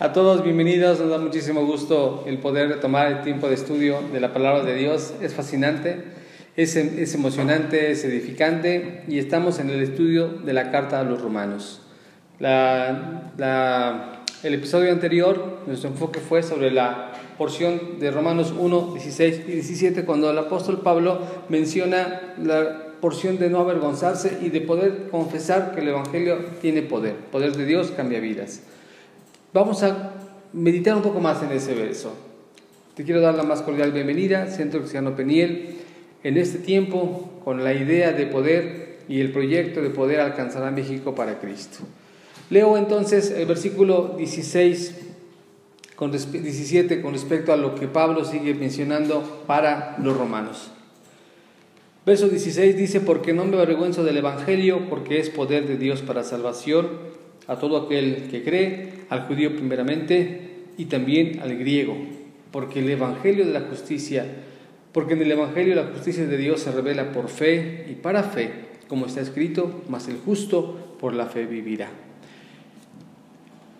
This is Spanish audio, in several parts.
A todos bienvenidos, nos da muchísimo gusto el poder tomar el tiempo de estudio de la palabra de Dios. Es fascinante, es, es emocionante, es edificante y estamos en el estudio de la carta a los romanos. El episodio anterior, nuestro enfoque fue sobre la porción de Romanos 1, 16 y 17, cuando el apóstol Pablo menciona la porción de no avergonzarse y de poder confesar que el Evangelio tiene poder. Poder de Dios cambia vidas. Vamos a meditar un poco más en ese verso. Te quiero dar la más cordial bienvenida, Centro Cristiano Peniel, en este tiempo con la idea de poder y el proyecto de poder alcanzar a México para Cristo. Leo entonces el versículo 16 con 17 con respecto a lo que Pablo sigue mencionando para los romanos. Verso 16 dice, porque no me avergüenzo del Evangelio, porque es poder de Dios para salvación a todo aquel que cree, al judío primeramente y también al griego, porque el Evangelio de la justicia, porque en el Evangelio la justicia de Dios se revela por fe y para fe, como está escrito, mas el justo por la fe vivirá.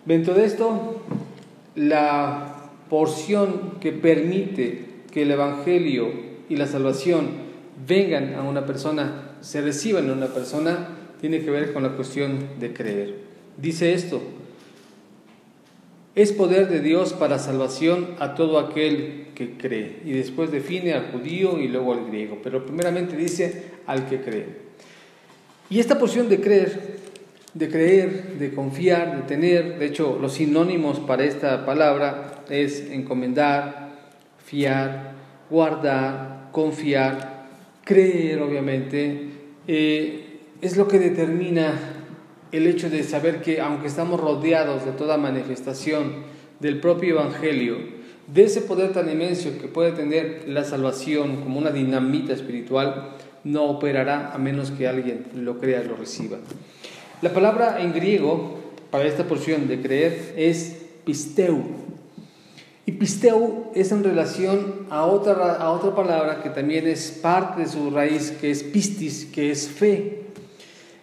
Dentro de esto, la porción que permite que el Evangelio y la salvación vengan a una persona, se reciban en una persona, tiene que ver con la cuestión de creer dice esto, es poder de Dios para salvación a todo aquel que cree. Y después define al judío y luego al griego, pero primeramente dice al que cree. Y esta porción de creer, de creer, de confiar, de tener, de hecho los sinónimos para esta palabra es encomendar, fiar, guardar, confiar, creer obviamente, eh, es lo que determina el hecho de saber que aunque estamos rodeados de toda manifestación del propio Evangelio, de ese poder tan inmenso que puede tener la salvación como una dinamita espiritual, no operará a menos que alguien lo crea lo reciba. La palabra en griego para esta porción de creer es pisteu. Y pisteu es en relación a otra, a otra palabra que también es parte de su raíz, que es pistis, que es fe.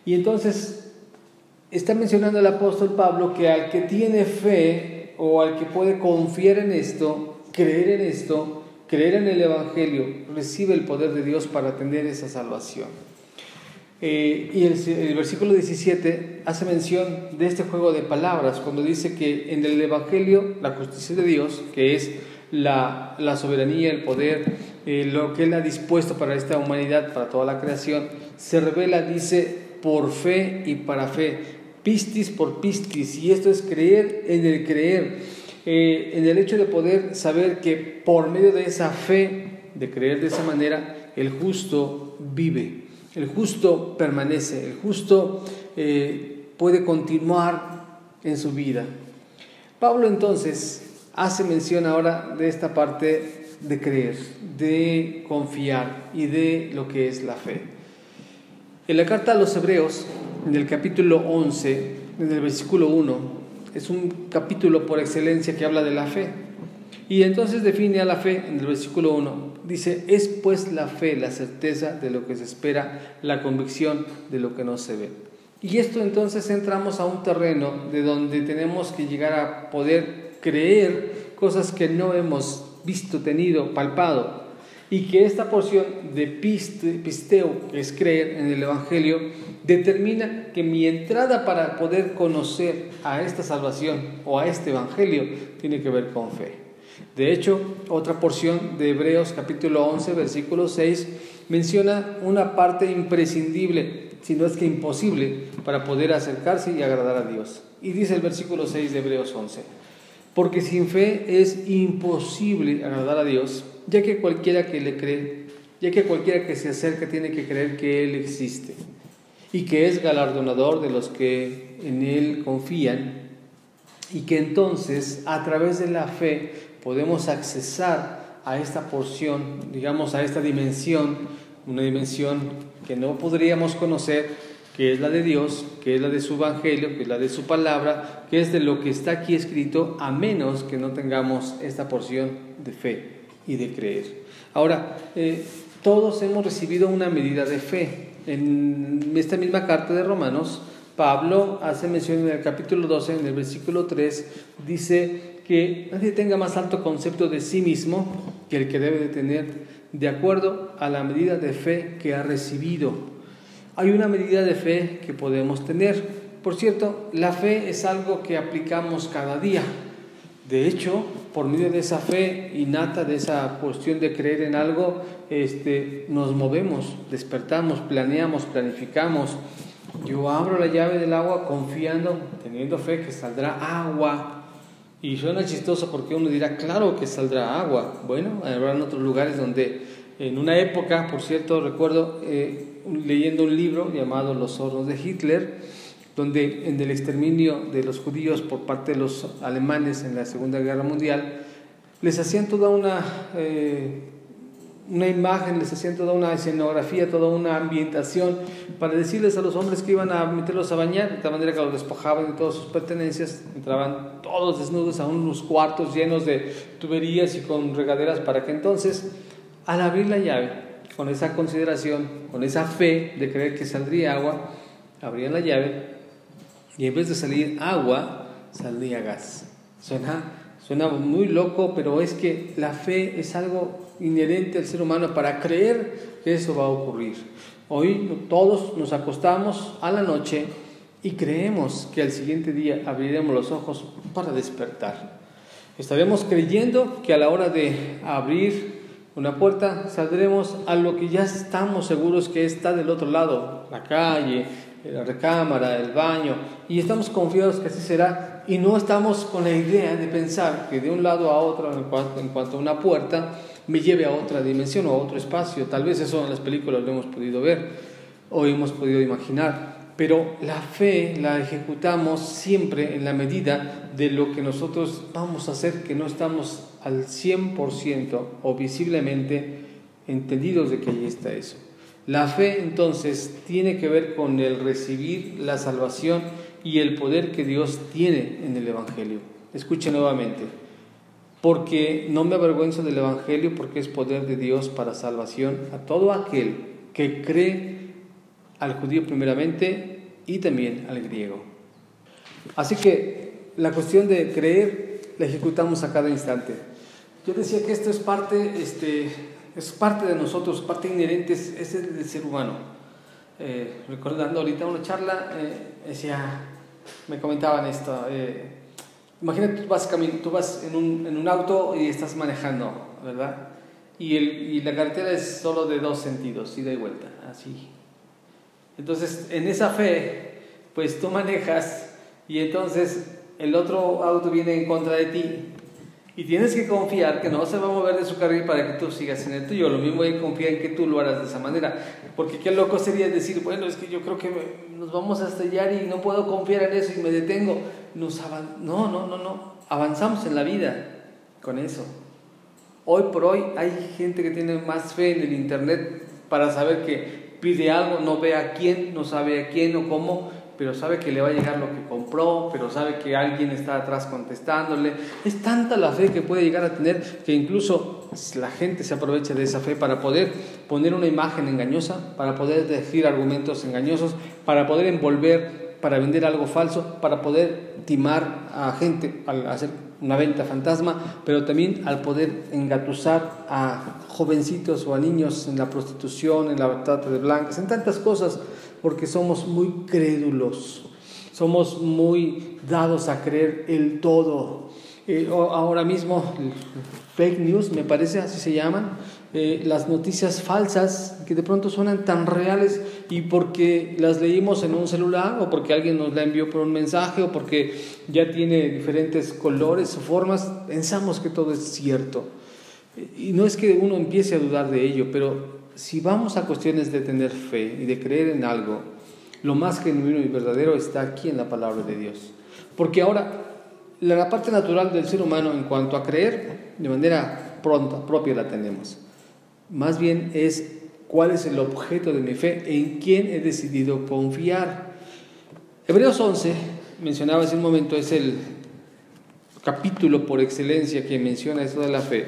Y entonces está mencionando el apóstol Pablo que al que tiene fe o al que puede confiar en esto, creer en esto, creer en el Evangelio, recibe el poder de Dios para tener esa salvación. Eh, y el, versículo 17 hace mención de este juego de palabras, cuando dice que en el Evangelio la justicia de Dios, que es la, soberanía, el poder, eh, lo que Él ha dispuesto para esta humanidad, para toda la creación, se revela, dice, por fe y para fe pistis por pistis, y esto es creer en el creer, eh, en el hecho de poder saber que por medio de esa fe, de creer de esa manera, el justo vive, el justo permanece, el justo eh, puede continuar en su vida. Pablo entonces hace mención ahora de esta parte de creer, de confiar y de lo que es la fe. En la carta a los hebreos, en el capítulo 11, en el versículo 1. Es un capítulo por excelencia que habla de la fe. Y entonces define a la fe en el versículo 1. Dice, es pues la fe, la certeza de lo que se espera, la convicción de lo que no se ve. Y esto entonces entramos a un terreno de donde tenemos que llegar a poder creer cosas que no hemos visto, tenido, palpado. Y que esta porción de pisteo, que es creer en el Evangelio, determina que mi entrada para poder conocer a esta salvación o a este Evangelio tiene que ver con fe. De hecho, otra porción de Hebreos capítulo 11, versículo 6, menciona una parte imprescindible, si no es que imposible, para poder acercarse y agradar a Dios. Y dice el versículo 6 de Hebreos 11, porque sin fe es imposible agradar a Dios, ya que cualquiera que le cree, ya que cualquiera que se acerca tiene que creer que Él existe y que es galardonador de los que en Él confían y que entonces a través de la fe podemos accesar a esta porción, digamos a esta dimensión, una dimensión que no podríamos conocer, que es la de Dios, que es la de su Evangelio, que es la de su palabra, que es de lo que está aquí escrito, a menos que no tengamos esta porción de fe y de creer. Ahora, eh, todos hemos recibido una medida de fe, en esta misma carta de Romanos, Pablo hace mención en el capítulo 12, en el versículo 3, dice que nadie tenga más alto concepto de sí mismo que el que debe de tener de acuerdo a la medida de fe que ha recibido. Hay una medida de fe que podemos tener. Por cierto, la fe es algo que aplicamos cada día. De hecho, por medio de esa fe innata, de esa cuestión de creer en algo, este, nos movemos, despertamos, planeamos, planificamos, yo abro la llave del agua confiando, teniendo fe que saldrá agua. Y suena chistoso porque uno dirá, claro que saldrá agua. Bueno, habrá otros lugares donde en una época, por cierto, recuerdo eh, leyendo un libro llamado Los hornos de Hitler, donde en el exterminio de los judíos por parte de los alemanes en la Segunda Guerra Mundial, les hacían toda una... Eh, una imagen, les hacían toda una escenografía, toda una ambientación para decirles a los hombres que iban a meterlos a bañar, de tal manera que los despojaban de todas sus pertenencias, entraban todos desnudos a unos cuartos llenos de tuberías y con regaderas para que entonces, al abrir la llave, con esa consideración, con esa fe de creer que saldría agua, abrían la llave y en vez de salir agua, salía gas. Suena, suena muy loco, pero es que la fe es algo inherente al ser humano para creer que eso va a ocurrir. Hoy todos nos acostamos a la noche y creemos que al siguiente día abriremos los ojos para despertar. Estaremos creyendo que a la hora de abrir una puerta saldremos a lo que ya estamos seguros que está del otro lado, la calle, la recámara, el baño, y estamos confiados que así será. Y no estamos con la idea de pensar que de un lado a otro en cuanto, a una puerta me lleve a otra dimensión o a otro espacio. Tal vez eso en las películas lo hemos podido ver o hemos podido imaginar, pero la fe la ejecutamos siempre en la medida de lo que nosotros vamos a hacer, que no estamos al 100% o visiblemente entendidos de que ahí está eso. La fe entonces tiene que ver con el recibir la salvación y el poder que Dios tiene en el Evangelio. Escuche nuevamente porque no me avergüenzo del Evangelio, porque es poder de Dios para salvación a todo aquel que cree al judío primeramente y también al griego. Así que la cuestión de creer la ejecutamos a cada instante. Yo decía que esto es parte, este, es parte de nosotros, parte inherente, es, del ser humano. Eh, recordando ahorita una charla, eh, decía, me comentaban esto. Eh, Imagínate, tú vas, tú vas en, un, en un auto y estás manejando, ¿verdad? Y, el, y la carretera es solo de dos sentidos, ida y vuelta, así. Entonces, en esa fe, pues tú manejas y entonces el otro auto viene en contra de ti y tienes que confiar que no se va a mover de su carril para que tú sigas en el tuyo. Lo mismo hay confiar en que tú lo harás de esa manera. Porque qué loco sería decir, bueno, es que yo creo que nos vamos a estallar y no puedo confiar en eso y me detengo. No, no, no, no. Avanzamos en la vida con eso. Hoy por hoy hay gente que tiene más fe en el Internet para saber que pide algo, no ve a quién, no sabe a quién o cómo pero sabe que le va a llegar lo que compró, pero sabe que alguien está atrás contestándole. Es tanta la fe que puede llegar a tener que incluso la gente se aprovecha de esa fe para poder poner una imagen engañosa, para poder decir argumentos engañosos, para poder envolver, para vender algo falso, para poder timar a gente al hacer una venta fantasma, pero también al poder engatusar a jovencitos o a niños en la prostitución, en la trata de blancas, en tantas cosas porque somos muy crédulos, somos muy dados a creer el todo. Eh, ahora mismo, fake news, me parece, así se llaman, eh, las noticias falsas que de pronto suenan tan reales y porque las leímos en un celular o porque alguien nos la envió por un mensaje o porque ya tiene diferentes colores o formas, pensamos que todo es cierto. Y no es que uno empiece a dudar de ello, pero si vamos a cuestiones de tener fe y de creer en algo, lo más genuino y verdadero está aquí en la palabra de Dios. Porque ahora, la parte natural del ser humano en cuanto a creer, de manera pronta, propia la tenemos. Más bien es cuál es el objeto de mi fe, en quién he decidido confiar. Hebreos 11, mencionaba hace un momento, es el capítulo por excelencia que menciona eso de la fe.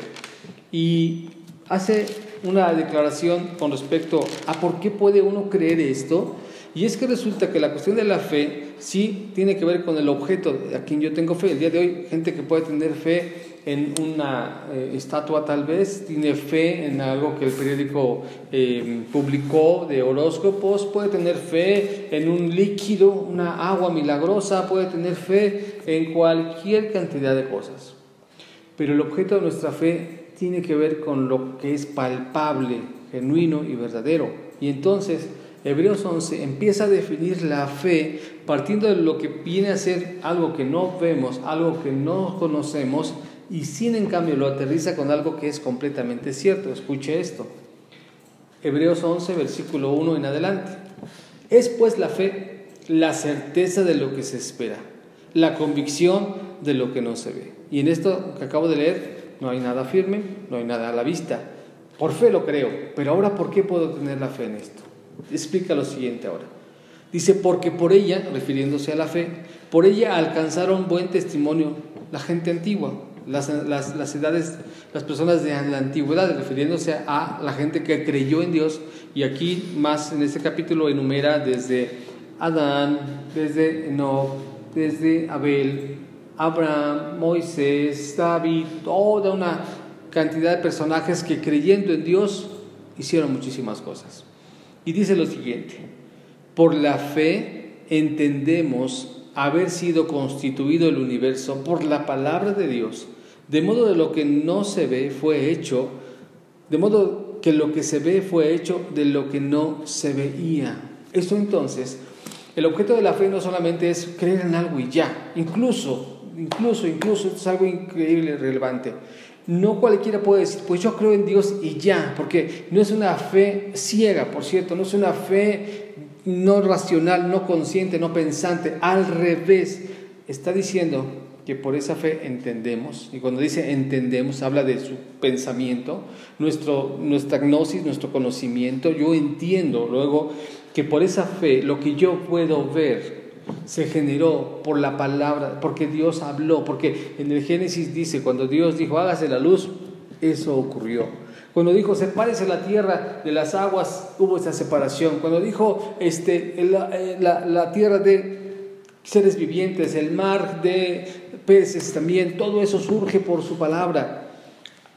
Y hace una declaración con respecto a por qué puede uno creer esto, Y es que resulta que la cuestión de la fe sí tiene que ver con el objeto a quien yo tengo fe. El día de hoy, gente que puede tener fe en una eh, estatua tal vez, tiene fe en algo que el periódico eh, publicó de horóscopos, puede tener fe en un líquido, una agua milagrosa, puede tener fe en cualquier cantidad de cosas. Pero el objeto de nuestra fe tiene que ver con lo que es palpable, genuino y verdadero. Y entonces Hebreos 11 empieza a definir la fe partiendo de lo que viene a ser algo que no vemos, algo que no conocemos, y sin en cambio lo aterriza con algo que es completamente cierto. Escuche esto. Hebreos 11, versículo 1 en adelante. Es pues la fe la certeza de lo que se espera, la convicción de lo que no se ve. Y en esto que acabo de leer, no hay nada firme, no hay nada a la vista. Por fe lo creo, pero ahora ¿por qué puedo tener la fe en esto? Explica lo siguiente ahora. Dice, porque por ella, refiriéndose a la fe, por ella alcanzaron buen testimonio la gente antigua, las, las, edades, las personas de la antigüedad, refiriéndose a la gente que creyó en Dios. Y aquí más en este capítulo enumera desde Adán, desde Enoch, desde Abel, Abraham, Moisés, David, toda una cantidad de personajes que creyendo en Dios hicieron muchísimas cosas. Y dice lo siguiente, por la fe entendemos haber sido constituido el universo por la palabra de Dios de modo de lo que no se ve fue hecho, de modo que lo que se ve fue hecho de lo que no se veía. Esto entonces, el objeto de la fe no solamente es creer en algo y ya, incluso, incluso, incluso, es algo increíble relevante. No cualquiera puede decir, pues yo creo en Dios y ya, porque no es una fe ciega, por cierto, no es una fe no racional, no consciente, no pensante, al revés. Está diciendo, que por esa fe entendemos, y cuando dice entendemos, habla de su pensamiento, nuestro, nuestra gnosis, nuestro conocimiento, yo entiendo luego que por esa fe lo que yo puedo ver se generó por la palabra, porque Dios habló, porque en el Génesis dice, cuando Dios dijo, hágase la luz, eso ocurrió. Cuando dijo, sepárese la tierra de las aguas, hubo esa separación. Cuando dijo, este, la, eh, la, la tierra de seres vivientes, el mar de peces también, todo eso surge por su palabra.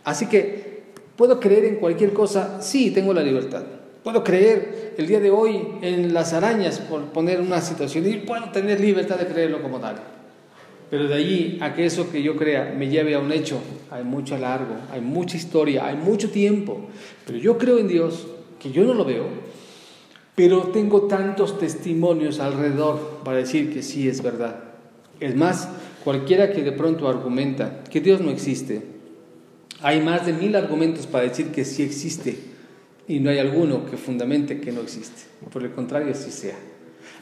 Así que, ¿puedo creer en cualquier cosa? Sí, tengo la libertad. Puedo creer el día de hoy en las arañas, por poner una situación, y puedo tener libertad de creerlo como tal. Pero de allí a que eso que yo crea me lleve a un hecho, hay mucho largo, hay mucha historia, hay mucho tiempo. Pero yo creo en Dios, que yo no lo veo, pero tengo tantos testimonios alrededor para decir que sí es verdad. Es más, Cualquiera que de pronto argumenta que Dios no existe, hay más de mil argumentos para decir que sí existe y no hay alguno que fundamente que no existe. Por el contrario, así sea.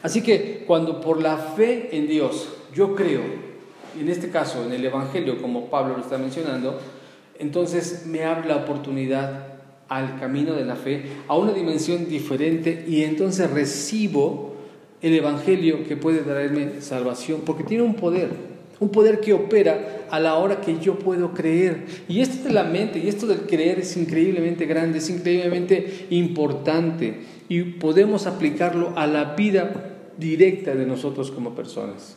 Así que cuando por la fe en Dios yo creo, en este caso en el Evangelio, como Pablo lo está mencionando, entonces me abre la oportunidad al camino de la fe, a una dimensión diferente y entonces recibo el Evangelio que puede traerme salvación, porque tiene un poder un poder que opera a la hora que yo puedo creer. Y esto de la mente y esto del creer es increíblemente grande, es increíblemente importante y podemos aplicarlo a la vida directa de nosotros como personas.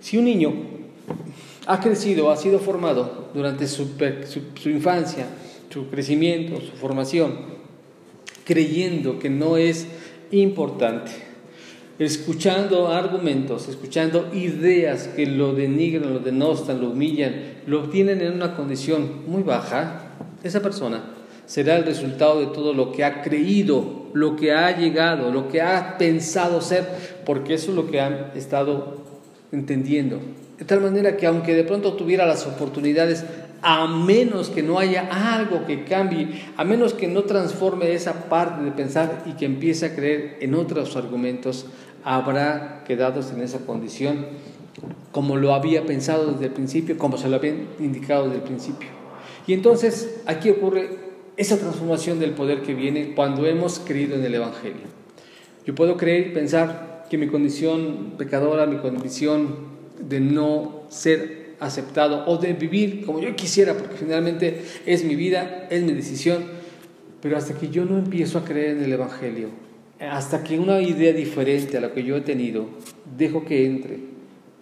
Si un niño ha crecido, ha sido formado durante su, su infancia, su crecimiento, su formación, creyendo que no es importante, escuchando argumentos, escuchando ideas que lo denigran, lo denostan, lo humillan, lo tienen en una condición muy baja, esa persona será el resultado de todo lo que ha creído, lo que ha llegado, lo que ha pensado ser, porque eso es lo que han estado entendiendo. De tal manera que aunque de pronto tuviera las oportunidades, a menos que no haya algo que cambie, a menos que no transforme esa parte de pensar y que empiece a creer en otros argumentos, habrá quedado en esa condición como lo había pensado desde el principio, como se lo habían indicado desde el principio. Y entonces aquí ocurre esa transformación del poder que viene cuando hemos creído en el Evangelio. Yo puedo creer y pensar que mi condición pecadora, mi condición de no ser aceptado o de vivir como yo quisiera, porque finalmente es mi vida, es mi decisión, pero hasta que yo no empiezo a creer en el Evangelio, hasta que una idea diferente a la que yo he tenido, dejo que entre,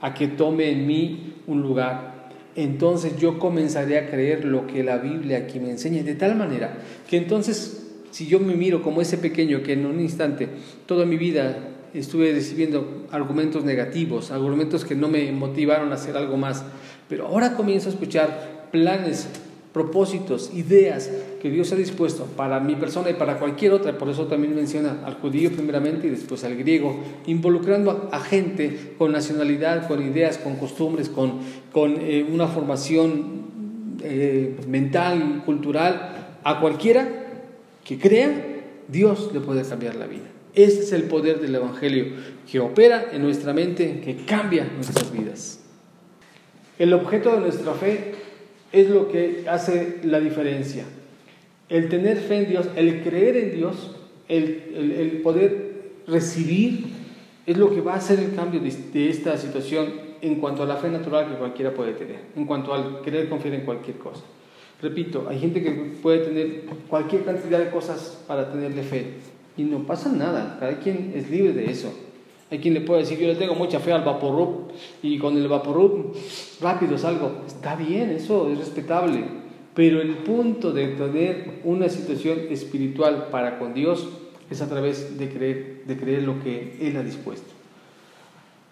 a que tome en mí un lugar, entonces yo comenzaré a creer lo que la Biblia aquí me enseña, de tal manera que entonces si yo me miro como ese pequeño que en un instante, toda mi vida estuve recibiendo argumentos negativos, argumentos que no me motivaron a hacer algo más, pero ahora comienzo a escuchar planes, propósitos, ideas que Dios ha dispuesto para mi persona y para cualquier otra, por eso también menciona al judío primeramente y después al griego, involucrando a, gente con nacionalidad, con ideas, con costumbres, con, con eh, una formación eh, mental, cultural, a cualquiera que crea, Dios le puede cambiar la vida. Ese es el poder del Evangelio que opera en nuestra mente, que cambia nuestras vidas. El objeto de nuestra fe es lo que hace la diferencia. El tener fe en Dios, el creer en Dios, el, poder recibir, es lo que va a hacer el cambio de, esta situación en cuanto a la fe natural que cualquiera puede tener, en cuanto al querer confiar en cualquier cosa. Repito, hay gente que puede tener cualquier cantidad de cosas para tenerle fe y no pasa nada, cada quien es libre de eso. Hay quien le puede decir, yo le tengo mucha fe al Vaporrup y con el Vaporrup rápido salgo. Está bien, eso es respetable. Pero el punto de tener una situación espiritual para con Dios es a través de creer, de creer lo que Él ha dispuesto.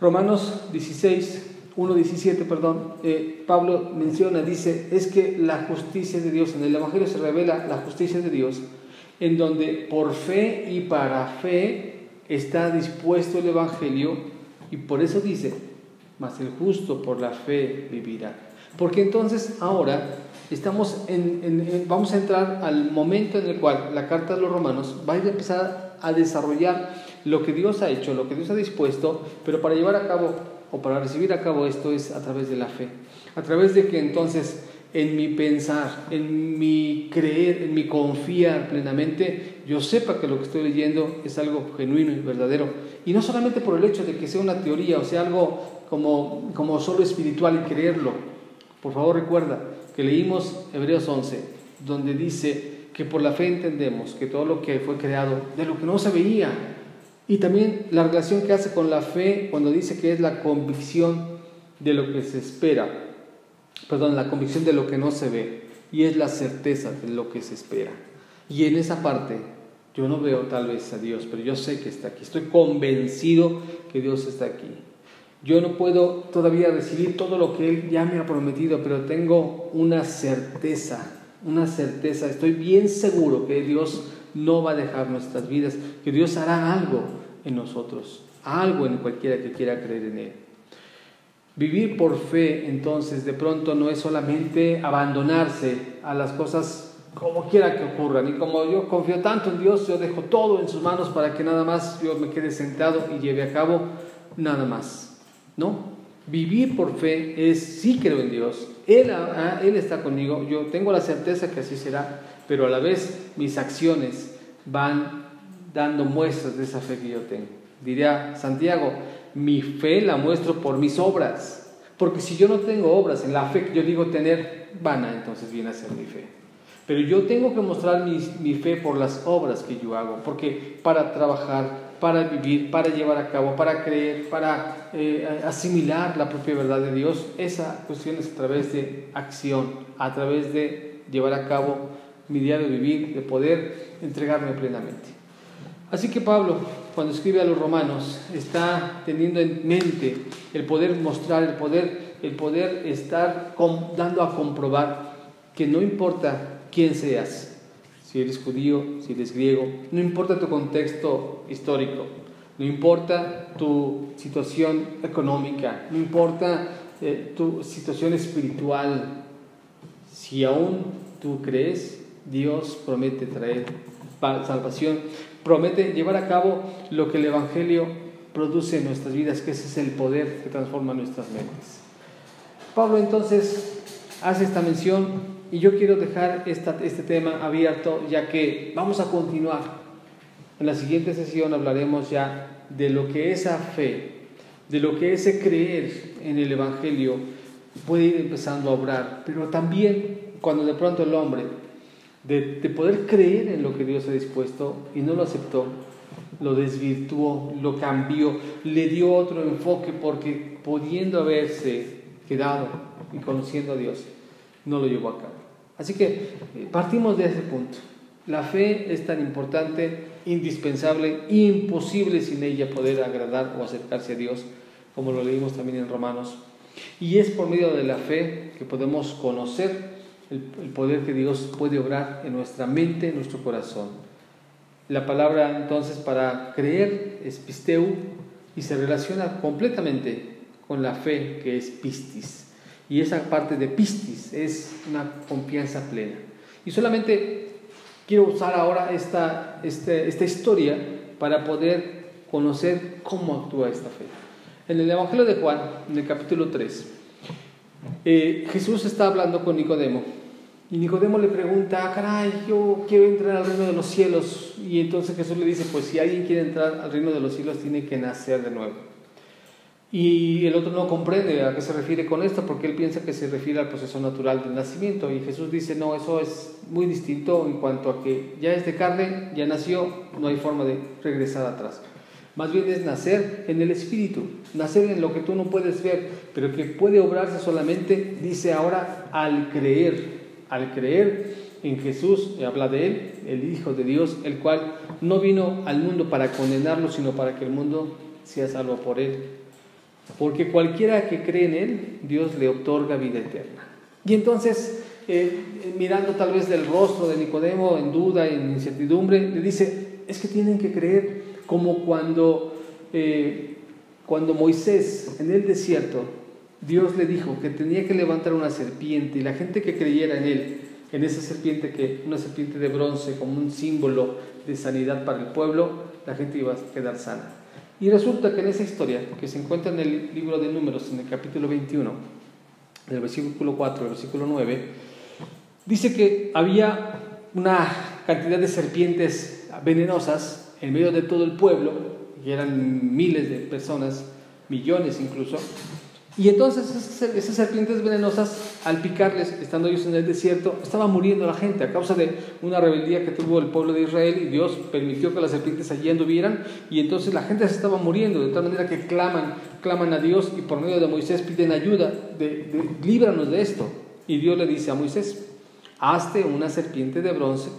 Romanos 16, 1.17, perdón, eh, Pablo menciona, dice, es que la justicia de Dios, en el Evangelio se revela la justicia de Dios, en donde por fe y para fe está dispuesto el Evangelio y por eso dice, mas el justo por la fe vivirá. Porque entonces ahora estamos vamos a entrar al momento en el cual la carta de los romanos va a empezar a desarrollar lo que Dios ha hecho, lo que Dios ha dispuesto, pero para llevar a cabo o para recibir a cabo esto es a través de la fe. A través de que entonces en mi pensar, en mi creer, en mi confiar plenamente, yo sepa que lo que estoy leyendo es algo genuino y verdadero. Y no solamente por el hecho de que sea una teoría o sea algo como, como solo espiritual y creerlo. Por favor recuerda que leímos Hebreos 11, donde dice que por la fe entendemos que todo lo que fue creado, de lo que no se veía, y también la relación que hace con la fe cuando dice que es la convicción de lo que se espera perdón, la convicción de lo que no se ve y es la certeza de lo que se espera. Y en esa parte yo no veo tal vez a Dios, pero yo sé que está aquí. Estoy convencido que Dios está aquí. Yo no puedo todavía recibir todo lo que Él ya me ha prometido, pero tengo una certeza, una certeza. Estoy bien seguro que Dios no va a dejar nuestras vidas, que Dios hará algo en nosotros, algo en cualquiera que quiera creer en Él. Vivir por fe, entonces, de pronto no es solamente abandonarse a las cosas como quiera que ocurran. Y como yo confío tanto en Dios, yo dejo todo en sus manos para que nada más yo me quede sentado y lleve a cabo nada más. ¿No? Vivir por fe es sí creo en Dios. Él, él está conmigo. Yo tengo la certeza que así será. Pero a la vez mis acciones van dando muestras de esa fe que yo tengo. Diría Santiago, mi fe la muestro por mis obras. Porque si yo no tengo obras en la fe que yo digo tener, vana, entonces viene a ser mi fe. Pero yo tengo que mostrar mi, fe por las obras que yo hago, porque para trabajar, para vivir, para llevar a cabo, para creer, para eh, asimilar la propia verdad de Dios, esa cuestión es a través de acción, a través de llevar a cabo mi de vivir, de poder entregarme plenamente. Así que Pablo cuando escribe a los romanos, está teniendo en mente el poder mostrar, el poder, el poder estar dando a comprobar que no importa quién seas, si eres judío, si eres griego, no importa tu contexto histórico, no importa tu situación económica, no importa eh, tu situación espiritual, si aún tú crees, Dios promete traer salvación promete llevar a cabo lo que el Evangelio produce en nuestras vidas, que ese es el poder que transforma nuestras mentes. Pablo entonces hace esta mención y yo quiero dejar este tema abierto ya que vamos a continuar. En la siguiente sesión hablaremos ya de lo que esa fe, de lo que ese creer en el Evangelio puede ir empezando a obrar, pero también cuando de pronto el hombre de, poder creer en lo que Dios ha dispuesto y no lo aceptó, lo desvirtuó, lo cambió, le dio otro enfoque porque pudiendo haberse quedado y conociendo a Dios, no lo llevó a cabo. Así que eh, partimos de ese punto. La fe es tan importante, indispensable, imposible sin ella poder agradar o acercarse a Dios, como lo leímos también en Romanos. Y es por medio de la fe que podemos conocer el, poder que Dios puede obrar en nuestra mente, en nuestro corazón. La palabra entonces para creer es pisteu y se relaciona completamente con la fe que es pistis. Y esa parte de pistis es una confianza plena. Y solamente quiero usar ahora esta, este, esta historia para poder conocer cómo actúa esta fe. En el Evangelio de Juan, en el capítulo 3, eh, Jesús está hablando con Nicodemo y Nicodemo le pregunta, ah, caray, yo quiero entrar al reino de los cielos. Y entonces Jesús le dice, pues si alguien quiere entrar al reino de los cielos tiene que nacer de nuevo. Y el otro no comprende a qué se refiere con esto porque él piensa que se refiere al proceso natural del nacimiento. Y Jesús dice, no, eso es muy distinto en cuanto a que ya es de carne, ya nació, no hay forma de regresar atrás. Más bien es nacer en el Espíritu, nacer en lo que tú no puedes ver, pero que puede obrarse solamente, dice ahora, al creer, al creer en Jesús, habla de Él, el Hijo de Dios, el cual no vino al mundo para condenarlo, sino para que el mundo sea salvo por Él. Porque cualquiera que cree en Él, Dios le otorga vida eterna. Y entonces, eh, mirando tal vez del rostro de Nicodemo en duda, en incertidumbre, le dice, es que tienen que creer como cuando, eh, cuando Moisés en el desierto, Dios le dijo que tenía que levantar una serpiente y la gente que creyera en él, en esa serpiente que una serpiente de bronce como un símbolo de sanidad para el pueblo, la gente iba a quedar sana. Y resulta que en esa historia, que se encuentra en el libro de Números, en el capítulo 21, del versículo 4 al versículo 9, dice que había una cantidad de serpientes venenosas en medio de todo el pueblo, y eran miles de personas, millones incluso, y entonces esas serpientes venenosas, al picarles, estando ellos en el desierto, estaba muriendo la gente a causa de una rebeldía que tuvo el pueblo de Israel y Dios permitió que las serpientes allí anduvieran y entonces la gente se estaba muriendo, de tal manera que claman, claman a Dios y por medio de Moisés piden ayuda, líbranos de esto. Y Dios le dice a Moisés, hazte una serpiente de bronce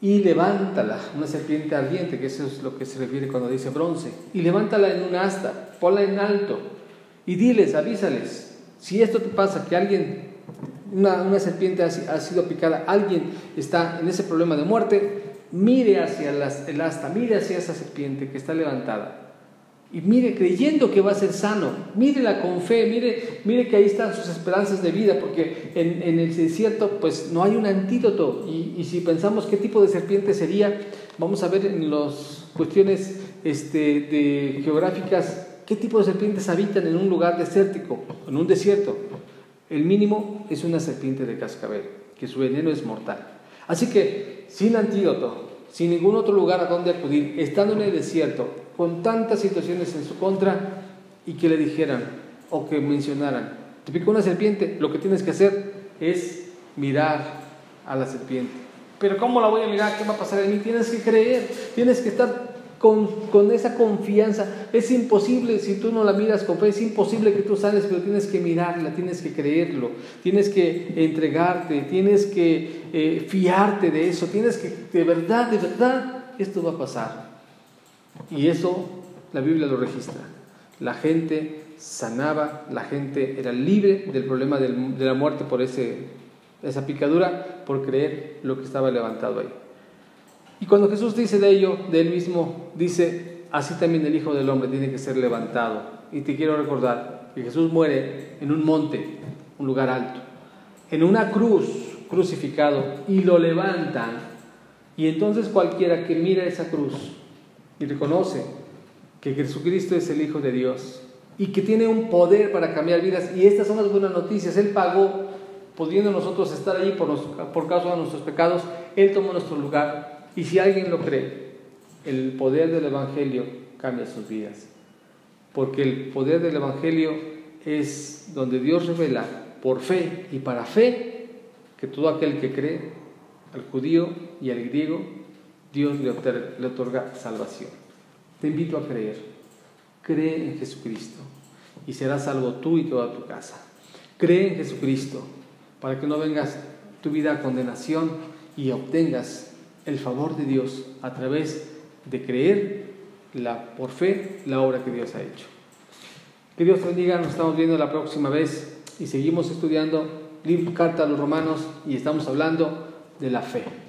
y levántala, una serpiente ardiente, que eso es lo que se refiere cuando dice bronce, y levántala en un asta, ponla en alto, y diles, avísales, si esto te pasa, que alguien, una, serpiente ha, sido picada, alguien está en ese problema de muerte, mire hacia el asta, mire hacia esa serpiente que está levantada. Y mire creyendo que va a ser sano, mírela con fe, mire, mire que ahí están sus esperanzas de vida, porque en, el desierto pues no hay un antídoto. Y, si pensamos qué tipo de serpiente sería, vamos a ver en las cuestiones este, de geográficas qué tipo de serpientes habitan en un lugar desértico, en un desierto. El mínimo es una serpiente de cascabel, que su veneno es mortal. Así que sin antídoto, sin ningún otro lugar a donde acudir, estando en el desierto, con tantas situaciones en su contra, y que le dijeran o que mencionaran, te picó una serpiente, lo que tienes que hacer es mirar a la serpiente. Pero ¿cómo la voy a mirar? ¿Qué va a pasar en mí? Tienes que creer, tienes que estar con, esa confianza. Es imposible, si tú no la miras con fe, es imposible que tú sales, pero tienes que mirarla, tienes que creerlo, tienes que entregarte, tienes que eh, fiarte de eso, tienes que, de verdad, de verdad, esto va a pasar. Y eso la Biblia lo registra. La gente sanaba, la gente era libre del problema de la muerte por esa picadura, por creer lo que estaba levantado ahí. Y cuando Jesús dice de ello, de él mismo, dice, así también el Hijo del Hombre tiene que ser levantado. Y te quiero recordar que Jesús muere en un monte, un lugar alto, en una cruz, crucificado, y lo levantan. Y entonces cualquiera que mira esa cruz y reconoce que Jesucristo es el Hijo de Dios y que tiene un poder para cambiar vidas, y estas son las buenas noticias, Él pagó, pudiendo nosotros estar allí por, por causa de nuestros pecados, Él tomó nuestro lugar y si alguien lo cree, el poder del Evangelio cambia sus vidas. Porque el poder del Evangelio es donde Dios revela por fe y para fe que todo aquel que cree, al judío y al griego, Dios le otorga, salvación. Te invito a creer. Cree en Jesucristo y serás salvo tú y toda tu casa. Cree en Jesucristo para que no vengas tu vida a condenación y obtengas el favor de Dios a través de creer la, por fe la obra que Dios ha hecho. Que Dios te bendiga, nos estamos viendo la próxima vez y seguimos estudiando carta a los romanos y estamos hablando de la fe.